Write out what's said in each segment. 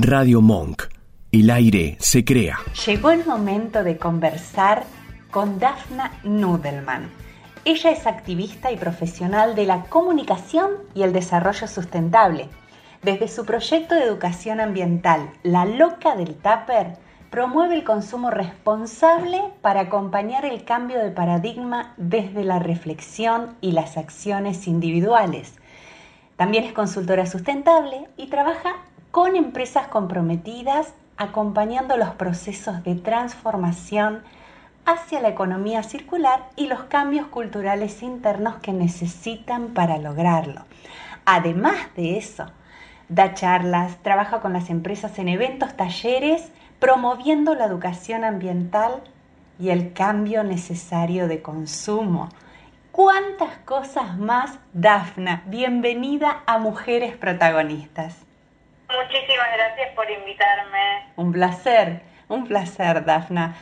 Radio Monk. El aire se crea. Llegó el momento de conversar con Dafna Nudelman. Ella es activista y profesional de la comunicación y el desarrollo sustentable. Desde su proyecto de educación ambiental, La Loca del Tupper, promueve el consumo responsable para acompañar el cambio de paradigma desde la reflexión y las acciones individuales. También es consultora sustentable y trabaja con empresas comprometidas acompañando los procesos de transformación hacia la economía circular y los cambios culturales internos que necesitan para lograrlo. Además de eso, da charlas, trabaja con las empresas en eventos, talleres, promoviendo la educación ambiental y el cambio necesario de consumo. ¿Cuántas cosas más, Dafna? Bienvenida a Mujeres Protagonistas. Muchísimas gracias por invitarme. Un placer, un placer, Dafna.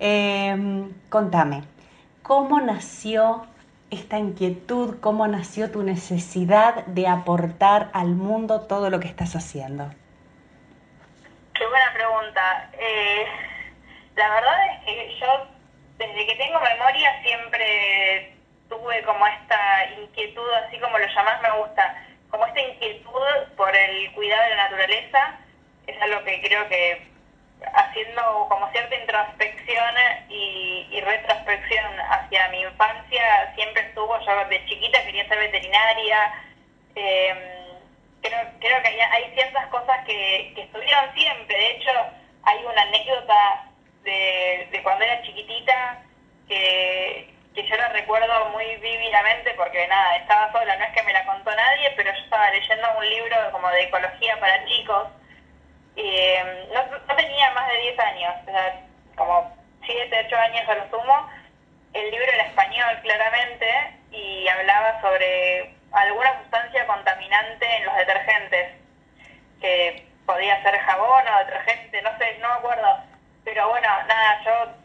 Em, contame, ¿cómo nació esta inquietud? ¿Cómo nació tu necesidad de aportar al mundo todo lo que estás haciendo? Qué buena pregunta. Eh, la verdad es que yo, desde que tengo memoria, siempre tuve como esta inquietud, así como lo llamás, me gusta como esta inquietud por el cuidado de la naturaleza es algo que creo que haciendo como cierta introspección y, retrospección hacia mi infancia siempre estuvo, yo de chiquita quería ser veterinaria, em, creo, creo que hay, ciertas cosas que, estuvieron siempre, de hecho hay una anécdota de, de cuando era chiquitita que, que yo la recuerdo muy vívidamente porque nada, estaba sola, no es que me la contó nadie, pero yo estaba leyendo un libro como de ecología para chicos y em, no, tenía más de 10 años, o sea, como 7, 8 años a lo sumo. El libro era español claramente y hablaba sobre alguna sustancia contaminante en los detergentes, que podía ser jabón o detergente, no sé, no me acuerdo. Pero bueno, nada, yo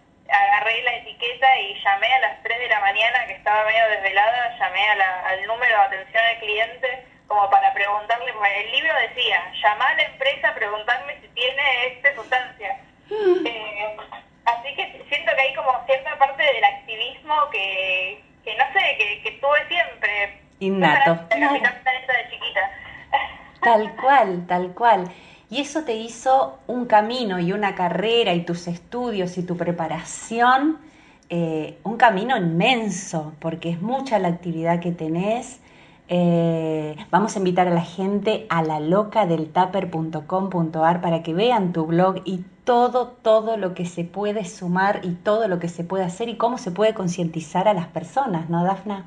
agarré la etiqueta y llamé a las 3 de la mañana, que estaba medio desvelada, llamé al número de atención al cliente como para preguntarle, el libro decía, llamá a la empresa a preguntarme si tiene esta sustancia. Mm. Eh, así que siento que hay como cierta parte del activismo que, que no sé, que, que tuve siempre. Innato. de chiquita. Tal cual, tal cual. Y eso te hizo un camino y una carrera y tus estudios y tu preparación, eh, un camino inmenso, porque es mucha la actividad que tenés. Eh, vamos a invitar a la gente a la loca del para que vean tu blog y todo, todo lo que se puede sumar y todo lo que se puede hacer y cómo se puede concientizar a las personas, ¿no, Dafna?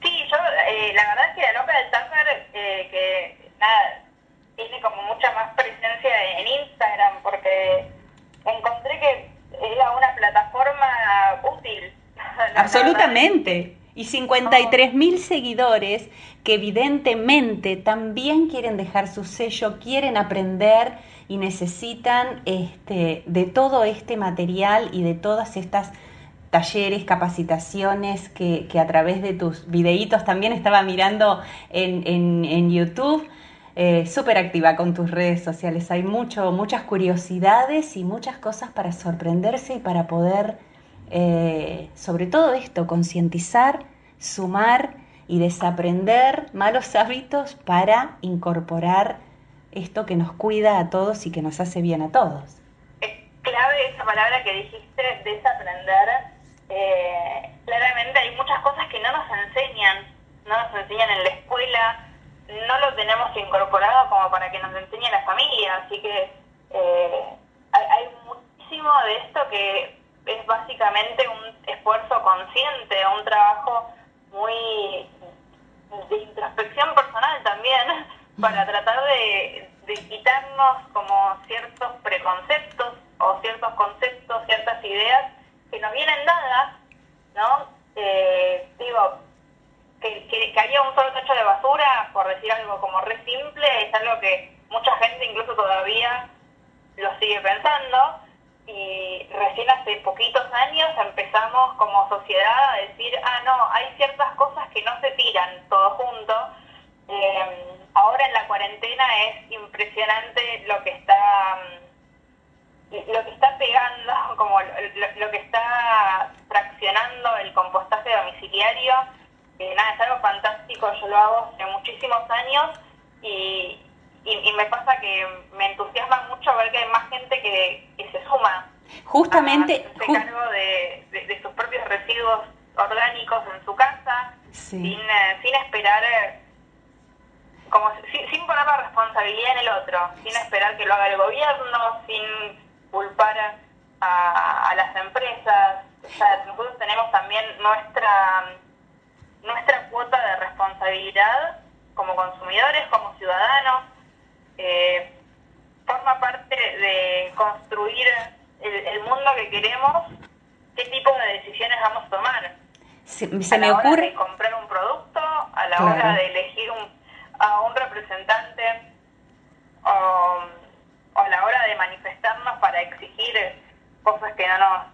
Sí, yo, eh, la verdad es que la loca del tupper, que nada, tiene como mucha más presencia en Instagram porque encontré que era una plataforma útil. Absolutamente. Y 53 mil seguidores que evidentemente también quieren dejar su sello, quieren aprender y necesitan este, de todo este material y de todas estas talleres, capacitaciones que, que a través de tus videitos también estaba mirando en, en, en YouTube eh, súper activa con tus redes sociales. Hay mucho, muchas curiosidades y muchas cosas para sorprenderse y para poder, eh, sobre todo esto, concientizar, sumar y desaprender malos hábitos para incorporar esto que nos cuida a todos y que nos hace bien a todos. Es clave esa palabra que dijiste, desaprender. Eh, claramente hay muchas cosas que no nos enseñan, no nos enseñan en la escuela, no lo tenemos incorporado como para que nos enseñe la familia, así que eh, hay, muchísimo de esto que es básicamente un esfuerzo consciente, un trabajo muy de introspección personal también, para tratar de, quitarnos como ciertos preconceptos o ciertos conceptos, ciertas ideas que nos vienen dadas, ¿no? Eh, digo, que, que, haya un solo tacho de basura, por decir algo como re simple, es algo que mucha gente incluso todavía lo sigue pensando y recién hace poquitos años empezamos como sociedad a decir, ah, no, hay ciertas cosas que no se tiran todo junto Eh, ahora en la cuarentena es impresionante lo que está mm, lo que está pegando, como lo, que está fraccionando el compostaje domiciliario. nada, es algo fantástico, yo lo hago hace muchísimos años y, y, me pasa que me entusiasma mucho ver que hay más gente que, se suma. Justamente. A cargo de, de, sus propios residuos orgánicos en su casa, sin, eh, sin esperar. Eh, como sin, poner la responsabilidad en el otro, sin esperar que lo haga el gobierno, sin culpar a, a las empresas. O sea, nosotros tenemos también nuestra nuestra cuota de responsabilidad como consumidores, como ciudadanos, eh, forma parte de construir el, mundo que queremos, qué tipo de decisiones vamos a tomar. Se, a la me hora de comprar un producto, a la hora de elegir un, a un representante o, a la hora de manifestarnos para exigir cosas que no nos,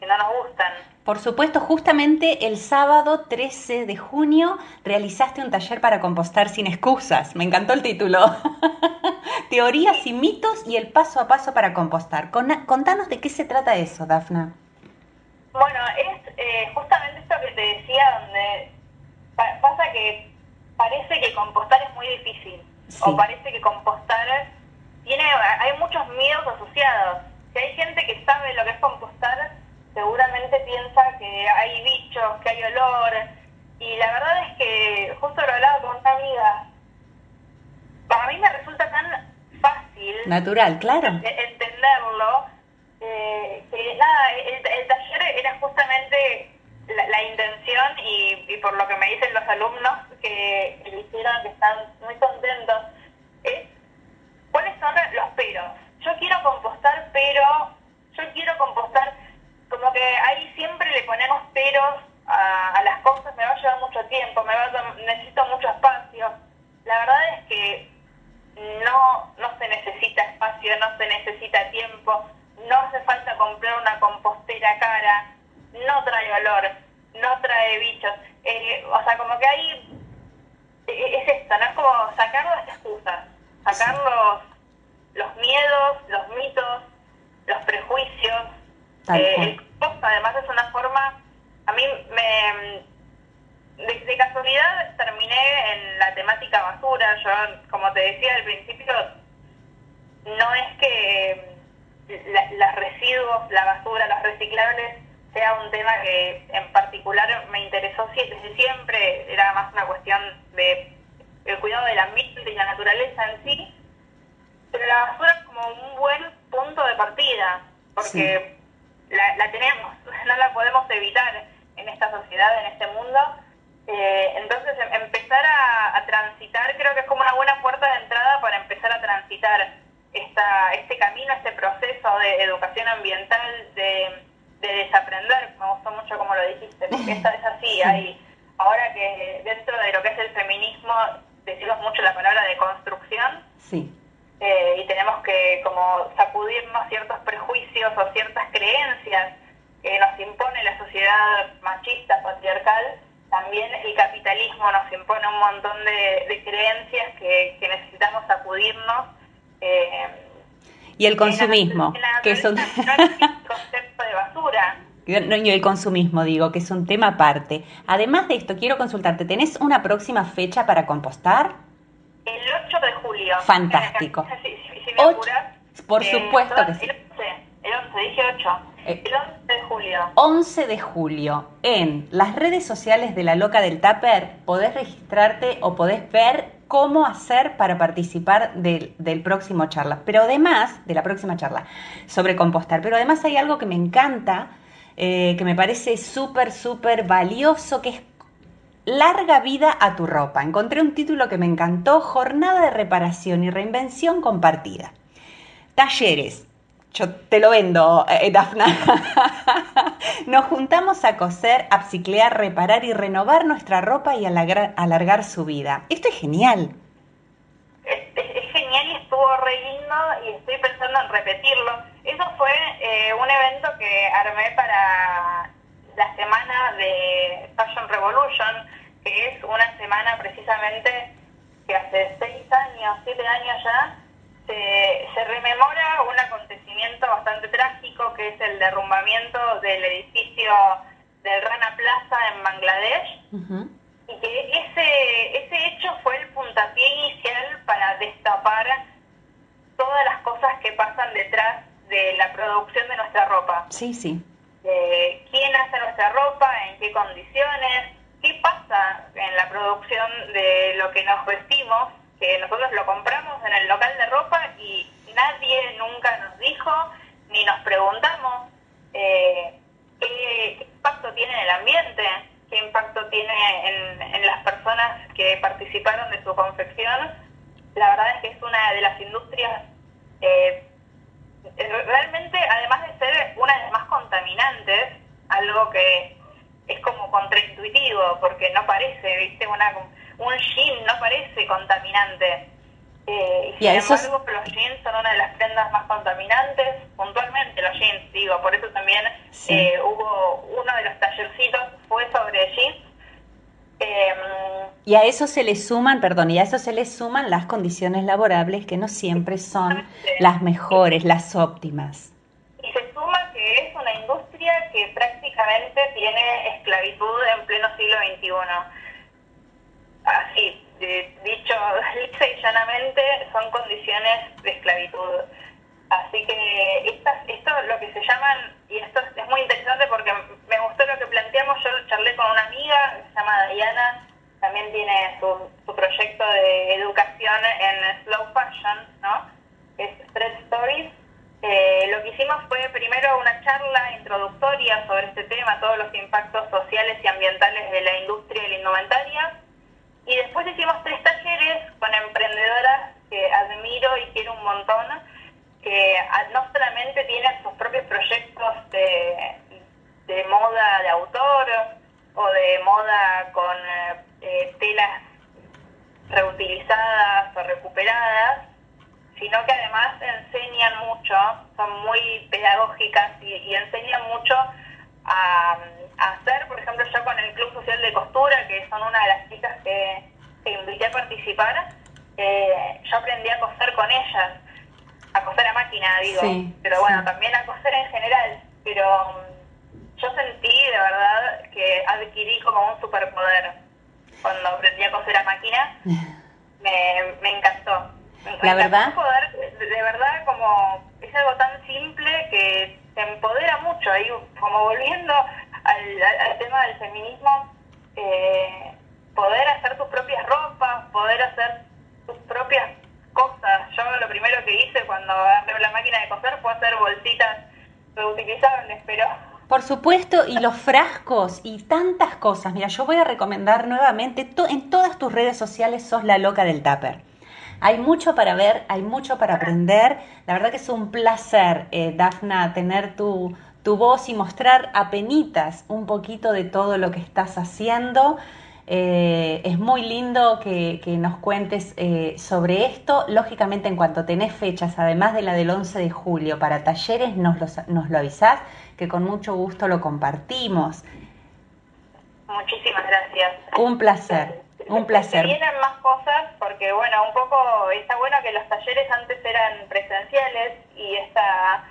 que no nos gustan. Por supuesto, justamente el sábado 13 de junio realizaste un taller para compostar sin excusas. Me encantó el título. Teorías y mitos y el paso a paso para compostar. Contanos de qué se trata eso, Dafna. Bueno, es eh, justamente esto que te decía, donde pasa que parece que compostar es muy difícil. O parece que compostar tiene, hay muchos miedos asociados. Si hay gente que sabe lo que es compostar, seguramente piensa que hay bichos, que hay olor. Y la verdad es que justo lo hablaba con una amiga. Para mí me resulta tan fácil. Natural, claro. Entenderlo. Eh, que nada, el, taller era justamente la, intención y, y, por lo que me dicen los alumnos que lo hicieron, que están muy contentos, es cuáles son los peros. Yo quiero compostar, pero yo quiero compostar como que ahí siempre le ponemos peros a, las cosas, me va a llevar mucho tiempo, me va necesito mucho espacio. La verdad es que no, no se necesita espacio, no se necesita tiempo, no hace falta comprar una compostera cara, no trae olor, no trae bichos. Eh, o sea, como que ahí e-, es esto, ¿no? Es como sacar las excusas, sacar los, los miedos, los mitos, los prejuicios, eh, el compost además es una forma, a mí me... De, casualidad terminé en la temática basura, yo como te decía al principio, no es que los residuos, la basura, los reciclables sea un tema que en particular me interesó desde siempre, era más una cuestión de el cuidado del ambiente y la naturaleza en sí, pero la basura es como un buen punto de partida, porque la, tenemos, no la podemos evitar en esta sociedad, en este mundo. Eh, entonces, em, empezar a, transitar creo que es como una buena puerta de entrada para empezar a transitar esta, este camino, este proceso de educación ambiental, de, desaprender. Me gustó mucho como lo dijiste, porque esta es así. Hay, ahora que dentro de lo que es el feminismo decimos mucho la palabra de construcción. Sí eh, y tenemos que como sacudirnos ciertos prejuicios o ciertas creencias que nos impone la sociedad machista, patriarcal, también el capitalismo nos impone un montón de, creencias que, necesitamos sacudirnos. Eh, y el consumismo, que es un... concepto de basura. No, y el consumismo, digo, que es un tema aparte. Además de esto, quiero consultarte, ¿tenés una próxima fecha para compostar? El 8 de julio. Fantástico. por eh, supuesto que sí. El 11, dije 8. El 11 de julio. 11 de julio. En las redes sociales de La Loca del Tupper podés registrarte o podés ver cómo hacer para participar del, del, próximo charla. Pero además, de la próxima charla sobre compostar. Pero además hay algo que me encanta, eh, que me parece súper, súper valioso, que es Larga vida a tu ropa. Encontré un título que me encantó, Jornada de reparación y reinvención compartida. Talleres. Yo te lo vendo, eh, Dafna. Nos juntamos a coser, upciclear, reparar y renovar nuestra ropa y alargar, su vida. Esto es genial. Es, genial y estuvo re y estoy pensando en repetirlo. Eso fue eh, un evento que armé para la semana de Fashion Revolution, que es una semana precisamente que hace seis años, siete años ya, se rememora un acontecimiento bastante trágico que es el derrumbamiento del edificio del Rana Plaza en Bangladesh. Y que ese, ese hecho fue el puntapié inicial para destapar todas las cosas que pasan detrás de la producción de nuestra ropa. Sí, sí. quién hace nuestra ropa, en qué condiciones, qué pasa en la producción de lo que nos vestimos, que nosotros lo compramos en el local de ropa y nadie nunca nos dijo ni nos preguntamos eh, qué, impacto tiene en el ambiente, qué impacto tiene en, en las personas que participaron de su confección. La verdad es que es una de las industrias eh, realmente, además de ser una de las más contaminantes, algo que es como contraintuitivo, porque no parece, ¿viste? Una, un jean no parece contaminante. Eh, y, sin embargo, los jeans son una de las prendas más contaminantes, puntualmente los jeans, digo, por eso también eh, hubo uno de los tallercitos fue sobre jeans Em, y a eso se le suman, perdón, y a eso se le suman las condiciones laborables que no siempre son las mejores, las óptimas. Y se suma que es una industria que prácticamente tiene esclavitud en pleno siglo XXI. Así, dicho lisa y llanamente, son condiciones de esclavitud. Así que estas, esto lo que se llaman, y esto es muy interesante porque me gustó lo que planteamos, yo charlé con una amiga que se llama Diana, también tiene su, su proyecto de educación en slow fashion, ¿no? Es Thread Stories. Eh, lo que hicimos fue primero una charla introductoria sobre este tema, todos los impactos sociales y ambientales de la industria y la indumentaria. Y después hicimos tres talleres con emprendedoras que admiro y quiero un montón, que no solamente tienen sus propios proyectos de, de moda de autor o de moda con eh, telas reutilizadas o recuperadas, sino que además enseñan mucho, son muy pedagógicas y, enseñan mucho a, hacer, por ejemplo, yo con el Club Social de Costura, que son una de las chicas que, invité a participar, eh, yo aprendí a coser con ellas a coser a máquina, digo, pero bueno, también a coser en general, pero mm, yo sentí de verdad que adquirí como un superpoder cuando aprendí a coser a máquina, me, me encantó. La verdad. Poder, de, verdad, como es algo tan simple que te como volviendo al, al, tema del feminismo, eh, poder hacer tus propias ropas, poder hacer tus propias cosas. Yo lo primero que hice cuando agarré la máquina de coser fue hacer bolsitas reutilizables, pero... Por supuesto, y los frascos y tantas cosas. Mira, yo voy a recomendar nuevamente, en todas tus redes sociales sos la loca del tupper. Hay mucho para ver, hay mucho para aprender. La verdad que es un placer, eh, Dafna, tener tu, tu voz y mostrar a penitas un poquito de todo lo que estás haciendo. Eh, es muy lindo que, nos cuentes eh, sobre esto. Lógicamente, en cuanto tenés fechas, además de la del 11 de julio, para talleres, nos, nos lo avisás, que con mucho gusto lo compartimos. Muchísimas gracias. Un placer, un placer. Vienen más cosas porque, bueno, un poco está bueno que los talleres antes eran presenciales y esta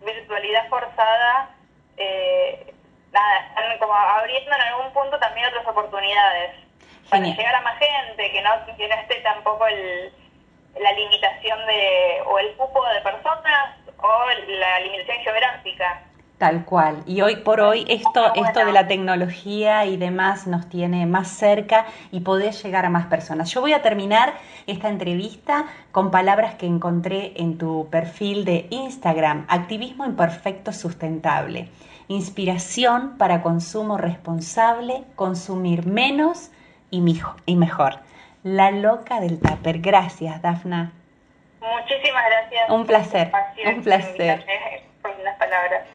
virtualidad forzada eh, nada, están como abriendo en algún punto también otras oportunidades para llegar a más gente, que no, que no esté tampoco el, la limitación de o el cupo de personas o la limitación geográfica. Tal cual. Y hoy por hoy esto, esto de la tecnología y demás nos tiene más cerca y poder llegar a más personas. Yo voy a terminar esta entrevista con palabras que encontré en tu perfil de Instagram, Activismo Imperfecto Sustentable inspiración para consumo responsable, consumir menos y, mejor. La loca del tupper. Gracias, Dafna. Muchísimas gracias. Un placer. Un placer. Por las palabras.